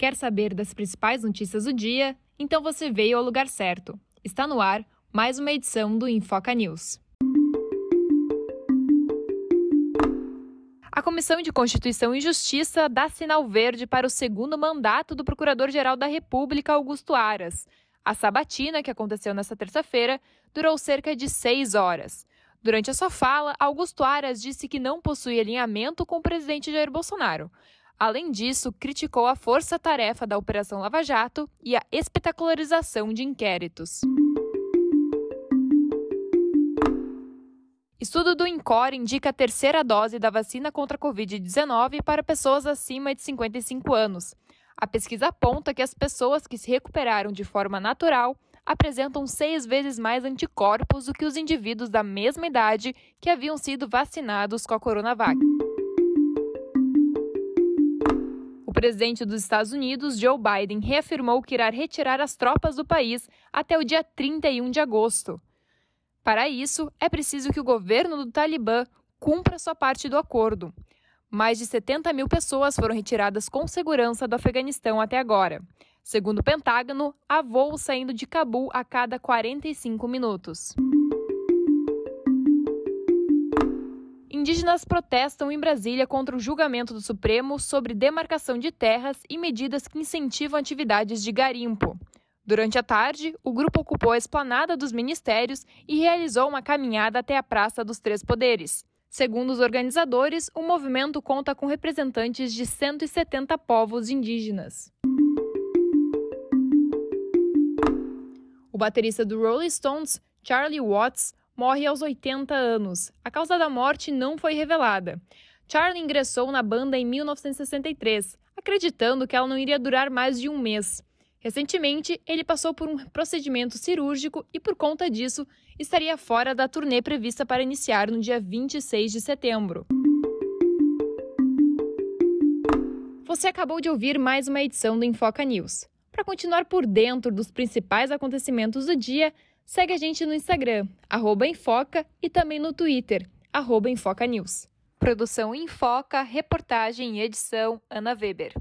Quer saber das principais notícias do dia? Então você veio ao lugar certo. Está no ar mais uma edição do Infoca News. A Comissão de Constituição e Justiça dá sinal verde para o segundo mandato do Procurador-Geral da República, Augusto Aras. A sabatina, que aconteceu nesta terça-feira, durou cerca de seis horas. Durante a sua fala, Augusto Aras disse que não possui alinhamento com o presidente Jair Bolsonaro. Além disso, criticou a força-tarefa da Operação Lava Jato e a espetacularização de inquéritos. Estudo do INCOR indica a terceira dose da vacina contra a Covid-19 para pessoas acima de 55 anos. A pesquisa aponta que as pessoas que se recuperaram de forma natural apresentam seis vezes mais anticorpos do que os indivíduos da mesma idade que haviam sido vacinados com a Coronavac. O presidente dos Estados Unidos, Joe Biden, reafirmou que irá retirar as tropas do país até o dia 31 de agosto. Para isso, é preciso que o governo do Talibã cumpra sua parte do acordo. Mais de 70 mil pessoas foram retiradas com segurança do Afeganistão até agora. Segundo o Pentágono, há voos saindo de Cabul a cada 45 minutos. Indígenas protestam em Brasília contra o julgamento do Supremo sobre demarcação de terras e medidas que incentivam atividades de garimpo. Durante a tarde, o grupo ocupou a esplanada dos ministérios e realizou uma caminhada até a Praça dos Três Poderes. Segundo os organizadores, o movimento conta com representantes de 170 povos indígenas. O baterista do Rolling Stones, Charlie Watts, morre aos 80 anos. A causa da morte não foi revelada. Charlie ingressou na banda em 1963, acreditando que ela não iria durar mais de um mês. Recentemente, ele passou por um procedimento cirúrgico e, por conta disso, estaria fora da turnê prevista para iniciar no dia 26 de setembro. Você acabou de ouvir mais uma edição do Infoca News. Para continuar por dentro dos principais acontecimentos do dia, Segue a gente no Instagram, Enfoca, e também no Twitter, Enfoca News. Produção Enfoca, reportagem e edição Ana Weber.